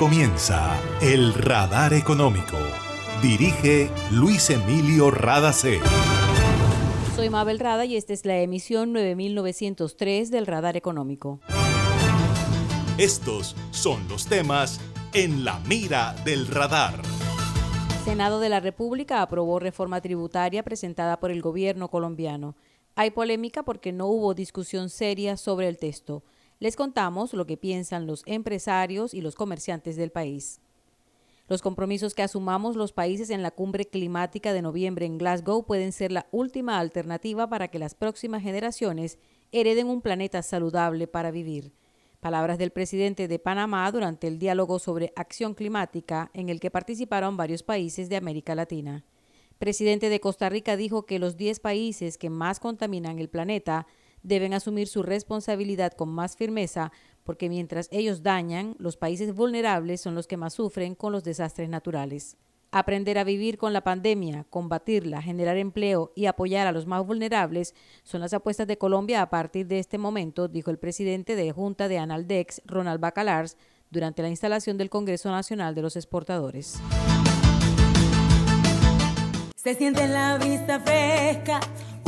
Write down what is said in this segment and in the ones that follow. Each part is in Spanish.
comienza El Radar Económico. Dirige Luis Emilio Radacé. Soy Mabel Rada y esta es la emisión 9903 del Radar Económico. Estos son los temas en la mira del radar. Senado de la República aprobó reforma tributaria presentada por el gobierno colombiano. Hay polémica porque no hubo discusión seria sobre el texto. Les contamos lo que piensan los empresarios y los comerciantes del país. Los compromisos que asumamos los países en la cumbre climática de noviembre en Glasgow pueden ser la última alternativa para que las próximas generaciones hereden un planeta saludable para vivir. Palabras del presidente de Panamá durante el diálogo sobre acción climática en el que participaron varios países de América Latina. Presidente de Costa Rica dijo que los 10 países que más contaminan el planeta deben asumir su responsabilidad con más firmeza porque mientras ellos dañan, los países vulnerables son los que más sufren con los desastres naturales. Aprender a vivir con la pandemia, combatirla, generar empleo y apoyar a los más vulnerables son las apuestas de Colombia a partir de este momento, dijo el presidente de Junta de Analdex, Ronald Bacalars, durante la instalación del Congreso Nacional de los Exportadores. Se siente la vista fresca,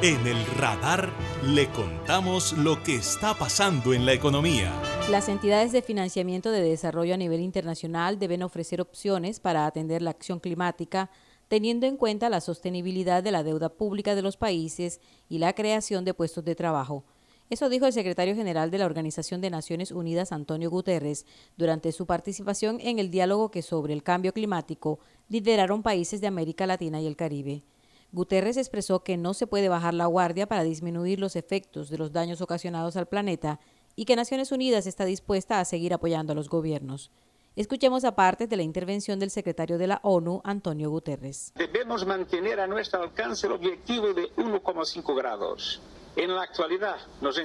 En el radar le contamos lo que está pasando en la economía. Las entidades de financiamiento de desarrollo a nivel internacional deben ofrecer opciones para atender la acción climática, teniendo en cuenta la sostenibilidad de la deuda pública de los países y la creación de puestos de trabajo. Eso dijo el secretario general de la Organización de Naciones Unidas, Antonio Guterres, durante su participación en el diálogo que sobre el cambio climático lideraron países de América Latina y el Caribe. Guterres expresó que no se puede bajar la guardia para disminuir los efectos de los daños ocasionados al planeta y que Naciones Unidas está dispuesta a seguir apoyando a los gobiernos. Escuchemos aparte de la intervención del secretario de la ONU, Antonio Guterres. Debemos mantener a nuestro alcance el objetivo de 1,5 grados. En la actualidad nos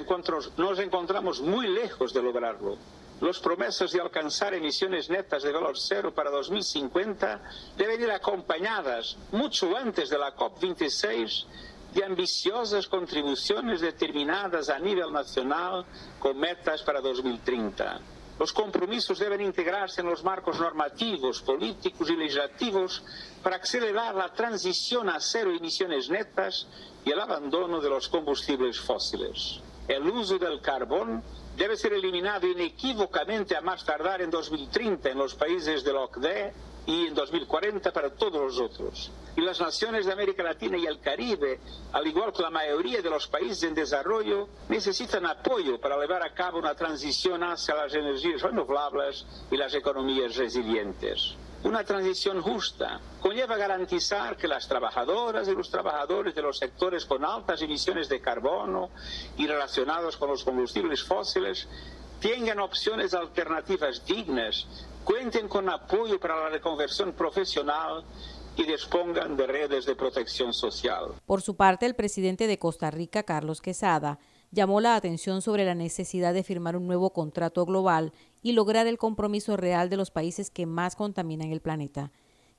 nos encontramos muy lejos de lograrlo. Las promesas de alcanzar emisiones netas de valor cero para 2050 deben ir acompañadas, mucho antes de la COP26, de ambiciosas contribuciones determinadas a nivel nacional con metas para 2030. Los compromisos deben integrarse en los marcos normativos, políticos y legislativos para acelerar la transición a cero emisiones netas y el abandono de los combustibles fósiles. El uso del carbón debe ser eliminado inequívocamente a más tardar en 2030 en los países de la OCDE y en 2040 para todos los otros. Y las naciones de América Latina y el Caribe, al igual que la mayoría de los países en desarrollo, necesitan apoyo para llevar a cabo una transición hacia las energías renovables y las economías resilientes. Una transición justa conlleva garantizar que las trabajadoras y los trabajadores de los sectores con altas emisiones de carbono y relacionados con los combustibles fósiles tengan opciones alternativas dignas, cuenten con apoyo para la reconversión profesional y dispongan de redes de protección social. Por su parte, el presidente de Costa Rica, Carlos Quesada, llamó la atención sobre la necesidad de firmar un nuevo contrato global y lograr el compromiso real de los países que más contaminan el planeta.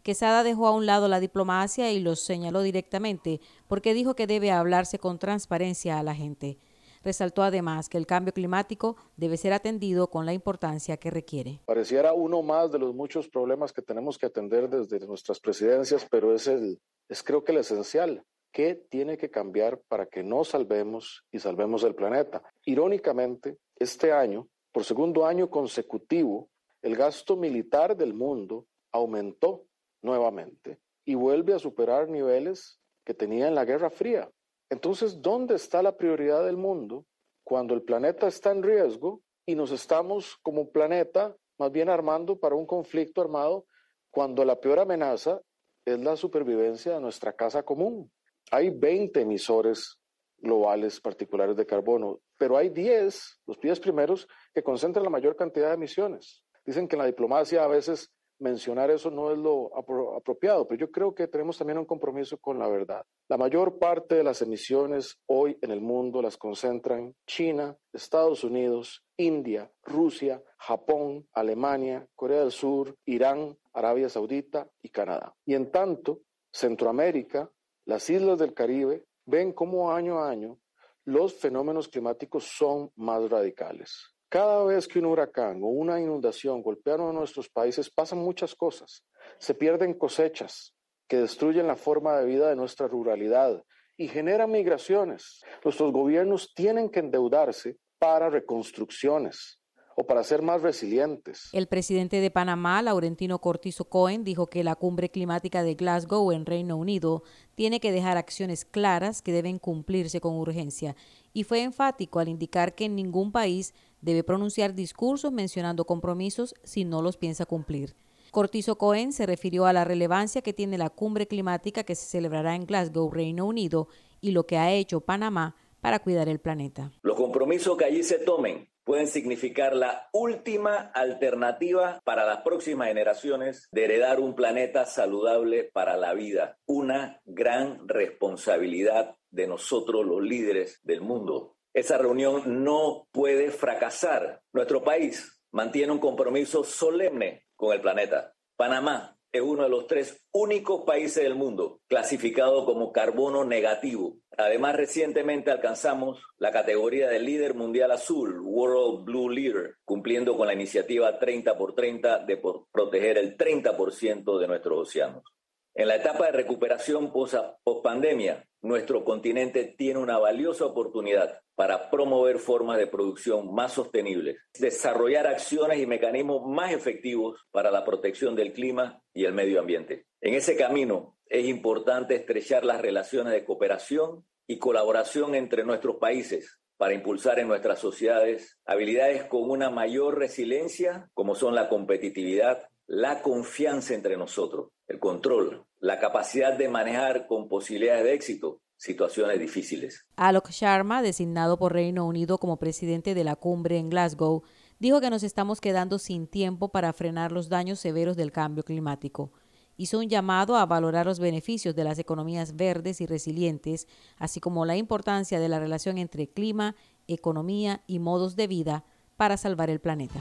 Quesada dejó a un lado la diplomacia y los señaló directamente porque dijo que debe hablarse con transparencia a la gente. Resaltó además que el cambio climático debe ser atendido con la importancia que requiere. Pareciera uno más de los muchos problemas que tenemos que atender desde nuestras presidencias, pero es, el, es creo que el esencial. ¿Qué tiene que cambiar para que nos salvemos y salvemos el planeta? Irónicamente, este año, por segundo año consecutivo, el gasto militar del mundo aumentó nuevamente y vuelve a superar niveles que tenía en la Guerra Fría. Entonces, ¿dónde está la prioridad del mundo cuando el planeta está en riesgo y nos estamos como planeta más bien armando para un conflicto armado cuando la peor amenaza es la supervivencia de nuestra casa común? Hay 20 emisores globales particulares de carbono, pero hay 10, los 10 primeros, que concentran la mayor cantidad de emisiones. Dicen que en la diplomacia a veces mencionar eso no es lo apropiado, pero yo creo que tenemos también un compromiso con la verdad. La mayor parte de las emisiones hoy en el mundo las concentran China, Estados Unidos, India, Rusia, Japón, Alemania, Corea del Sur, Irán, Arabia Saudita y Canadá. Y en tanto, Centroamérica, las islas del Caribe ven cómo año a año los fenómenos climáticos son más radicales. Cada vez que un huracán o una inundación golpean a nuestros países pasan muchas cosas. Se pierden cosechas que destruyen la forma de vida de nuestra ruralidad y generan migraciones. Nuestros gobiernos tienen que endeudarse para reconstrucciones o para ser más resilientes. El presidente de Panamá, Laurentino Cortizo Cohen, dijo que la cumbre climática de Glasgow en Reino Unido tiene que dejar acciones claras que deben cumplirse con urgencia y fue enfático al indicar que ningún país debe pronunciar discursos mencionando compromisos si no los piensa cumplir. Cortizo Cohen se refirió a la relevancia que tiene la cumbre climática que se celebrará en Glasgow, Reino Unido, y lo que ha hecho Panamá para cuidar el planeta. Los compromisos que allí se tomen pueden significar la última alternativa para las próximas generaciones de heredar un planeta saludable para la vida, una gran responsabilidad de nosotros los líderes del mundo. Esa reunión no puede fracasar. Nuestro país mantiene un compromiso solemne con el planeta. Panamá es uno de los tres únicos países del mundo clasificado como carbono negativo. Además, recientemente alcanzamos la categoría de líder mundial azul, World Blue Leader, cumpliendo con la iniciativa 30 por 30 de proteger el 30% de nuestros océanos. En la etapa de recuperación post-pandemia, nuestro continente tiene una valiosa oportunidad para promover formas de producción más sostenibles, desarrollar acciones y mecanismos más efectivos para la protección del clima y el medio ambiente. En ese camino es importante estrechar las relaciones de cooperación y colaboración entre nuestros países para impulsar en nuestras sociedades habilidades con una mayor resiliencia, como son la competitividad, la confianza entre nosotros, el control, la capacidad de manejar con posibilidades de éxito situaciones difíciles. Alok Sharma, designado por Reino Unido como presidente de la cumbre en Glasgow, dijo que nos estamos quedando sin tiempo para frenar los daños severos del cambio climático. Hizo un llamado a valorar los beneficios de las economías verdes y resilientes, así como la importancia de la relación entre clima, economía y modos de vida para salvar el planeta.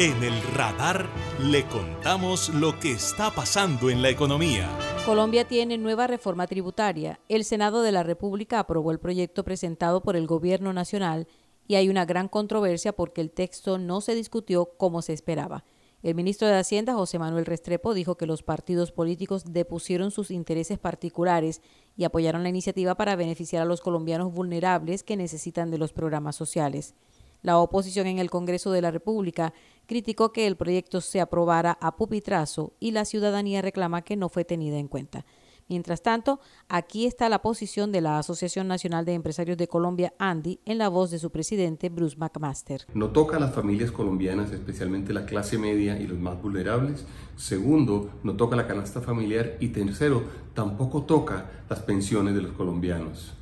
En el radar le contamos lo que está pasando en la economía. Colombia tiene nueva reforma tributaria. El Senado de la República aprobó el proyecto presentado por el Gobierno Nacional y hay una gran controversia porque el texto no se discutió como se esperaba. El ministro de Hacienda, José Manuel Restrepo, dijo que los partidos políticos depusieron sus intereses particulares y apoyaron la iniciativa para beneficiar a los colombianos vulnerables que necesitan de los programas sociales. La oposición en el Congreso de la República criticó que el proyecto se aprobara a pupitrazo y la ciudadanía reclama que no fue tenida en cuenta. Mientras tanto, aquí está la posición de la Asociación Nacional de Empresarios de Colombia, ANDI, en la voz de su presidente, Bruce McMaster. No toca a las familias colombianas, especialmente la clase media y los más vulnerables. Segundo, no toca la canasta familiar. Y tercero, tampoco toca las pensiones de los colombianos.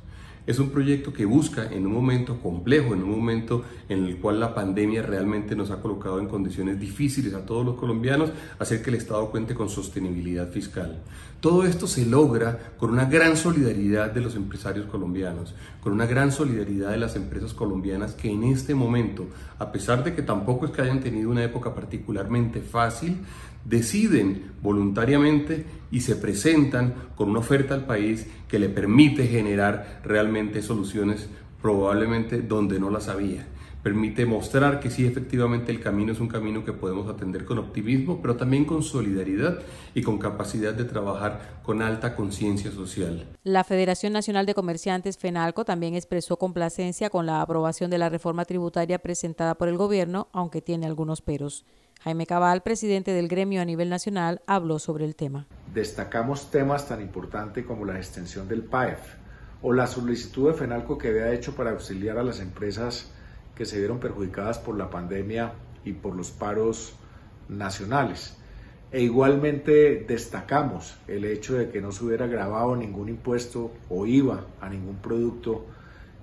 Es un proyecto que busca en un momento complejo, en un momento en el cual la pandemia realmente nos ha colocado en condiciones difíciles a todos los colombianos, hacer que el Estado cuente con sostenibilidad fiscal. Todo esto se logra con una gran solidaridad de los empresarios colombianos, con una gran solidaridad de las empresas colombianas que en este momento, a pesar de que tampoco es que hayan tenido una época particularmente fácil, deciden voluntariamente y se presentan con una oferta al país que le permite generar realmente soluciones probablemente donde no las había. Permite mostrar que sí, efectivamente el camino es un camino que podemos atender con optimismo, pero también con solidaridad y con capacidad de trabajar con alta conciencia social. La Federación Nacional de Comerciantes, FENALCO, también expresó complacencia con la aprobación de la reforma tributaria presentada por el gobierno, aunque tiene algunos peros. Jaime Cabal, presidente del gremio a nivel nacional, habló sobre el tema. Destacamos temas tan importantes como la extensión del PAEF o la solicitud de FENALCO que había hecho para auxiliar a las empresas que se vieron perjudicadas por la pandemia y por los paros nacionales. E igualmente destacamos el hecho de que no se hubiera grabado ningún impuesto o IVA a ningún producto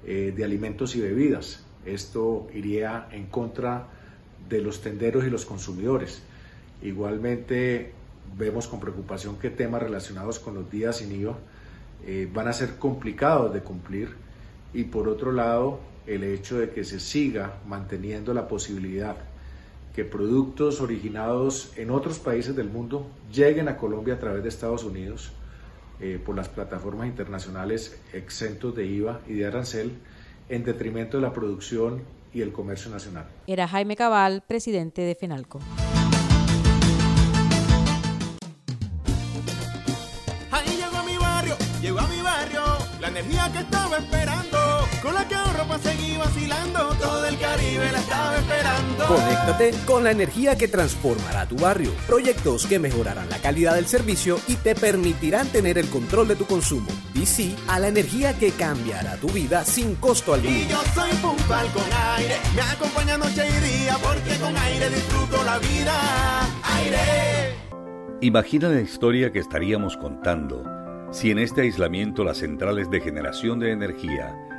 eh, de alimentos y bebidas. Esto iría en contra de los tenderos y los consumidores. Igualmente vemos con preocupación que temas relacionados con los días sin IVA eh, van a ser complicados de cumplir y por otro lado el hecho de que se siga manteniendo la posibilidad que productos originados en otros países del mundo lleguen a Colombia a través de Estados Unidos eh, por las plataformas internacionales exentos de IVA y de arancel en detrimento de la producción y el comercio nacional. Era Jaime Cabal, presidente de FENALCO. Ahí llegó a mi barrio, llegó a mi barrio, la energía que estaba esperando, para seguir vacilando, todo el Caribe la estaba esperando. Conéctate con la energía que transformará tu barrio. Proyectos que mejorarán la calidad del servicio y te permitirán tener el control de tu consumo. DC a la energía que cambiará tu vida sin costo alguno. Y yo soy puntual con aire, me acompaña noche y día, porque con aire disfruto la vida. Aire. Imagina la historia que estaríamos contando si en este aislamiento las centrales de generación de energía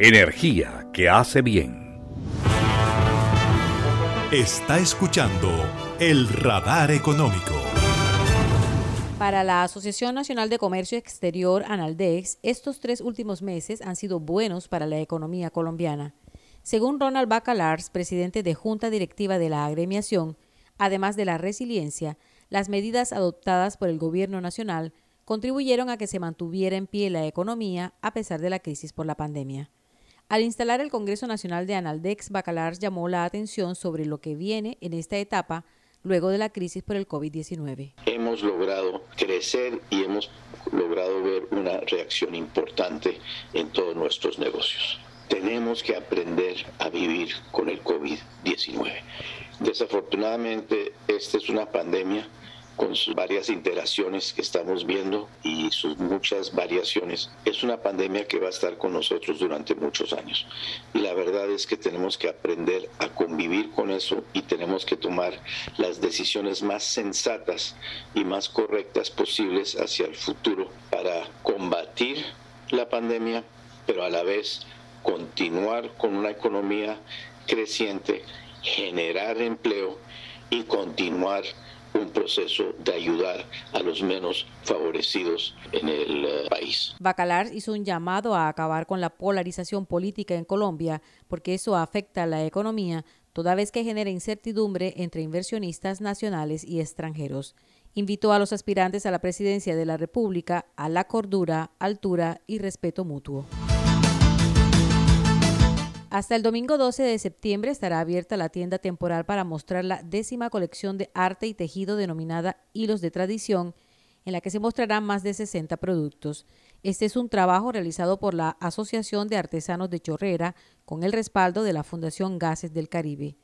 energía que hace bien. Está escuchando el radar económico. Para la Asociación Nacional de Comercio Exterior, Analdex, estos tres últimos meses han sido buenos para la economía colombiana. Según Ronald Bacalars, presidente de Junta Directiva de la agremiación, además de la resiliencia, las medidas adoptadas por el Gobierno Nacional contribuyeron a que se mantuviera en pie la economía a pesar de la crisis por la pandemia. Al instalar el Congreso Nacional de Analdex, Bacalars llamó la atención sobre lo que viene en esta etapa luego de la crisis por el COVID-19. Hemos logrado crecer y hemos logrado ver una reacción importante en todos nuestros negocios. Tenemos que aprender a vivir con el COVID-19. Desafortunadamente, esta es una pandemia con sus varias interacciones que estamos viendo y sus muchas variaciones, es una pandemia que va a estar con nosotros durante muchos años. Y la verdad es que tenemos que aprender a convivir con eso y tenemos que tomar las decisiones más sensatas y más correctas posibles hacia el futuro para combatir la pandemia, pero a la vez continuar con una economía creciente, generar empleo y continuar un proceso de ayudar a los menos favorecidos en el eh, país. Bacalar hizo un llamado a acabar con la polarización política en Colombia porque eso afecta a la economía toda vez que genera incertidumbre entre inversionistas nacionales y extranjeros. Invitó a los aspirantes a la presidencia de la República a la cordura, altura y respeto mutuo. Hasta el domingo 12 de septiembre estará abierta la tienda temporal para mostrar la décima colección de arte y tejido denominada Hilos de Tradición, en la que se mostrarán más de 60 productos. Este es un trabajo realizado por la Asociación de Artesanos de Chorrera con el respaldo de la Fundación Gases del Caribe.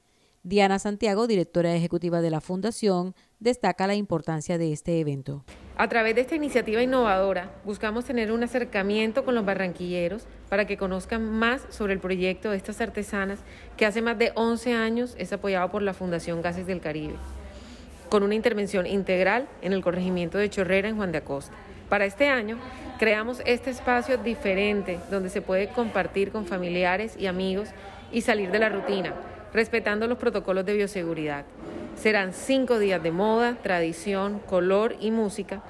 Diana Santiago, directora ejecutiva de la Fundación, destaca la importancia de este evento. A través de esta iniciativa innovadora, buscamos tener un acercamiento con los barranquilleros para que conozcan más sobre el proyecto de estas artesanas que hace más de 11 años es apoyado por la Fundación Gases del Caribe, con una intervención integral en el corregimiento de Chorrera en Juan de Acosta. Para este año, creamos este espacio diferente donde se puede compartir con familiares y amigos y salir de la rutina respetando los protocolos de bioseguridad. Serán cinco días de moda, tradición, color y música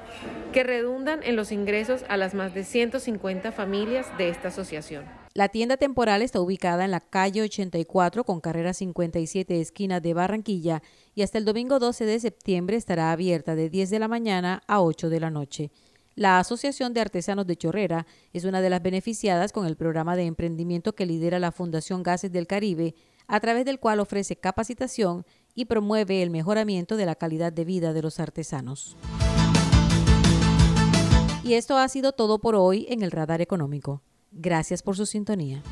que redundan en los ingresos a las más de 150 familias de esta asociación. La tienda temporal está ubicada en la calle 84 con carrera 57 esquina de Barranquilla y hasta el domingo 12 de septiembre estará abierta de 10 de la mañana a 8 de la noche. La Asociación de Artesanos de Chorrera es una de las beneficiadas con el programa de emprendimiento que lidera la Fundación Gases del Caribe, a través del cual ofrece capacitación y promueve el mejoramiento de la calidad de vida de los artesanos. Y esto ha sido todo por hoy en el Radar Económico. Gracias por su sintonía.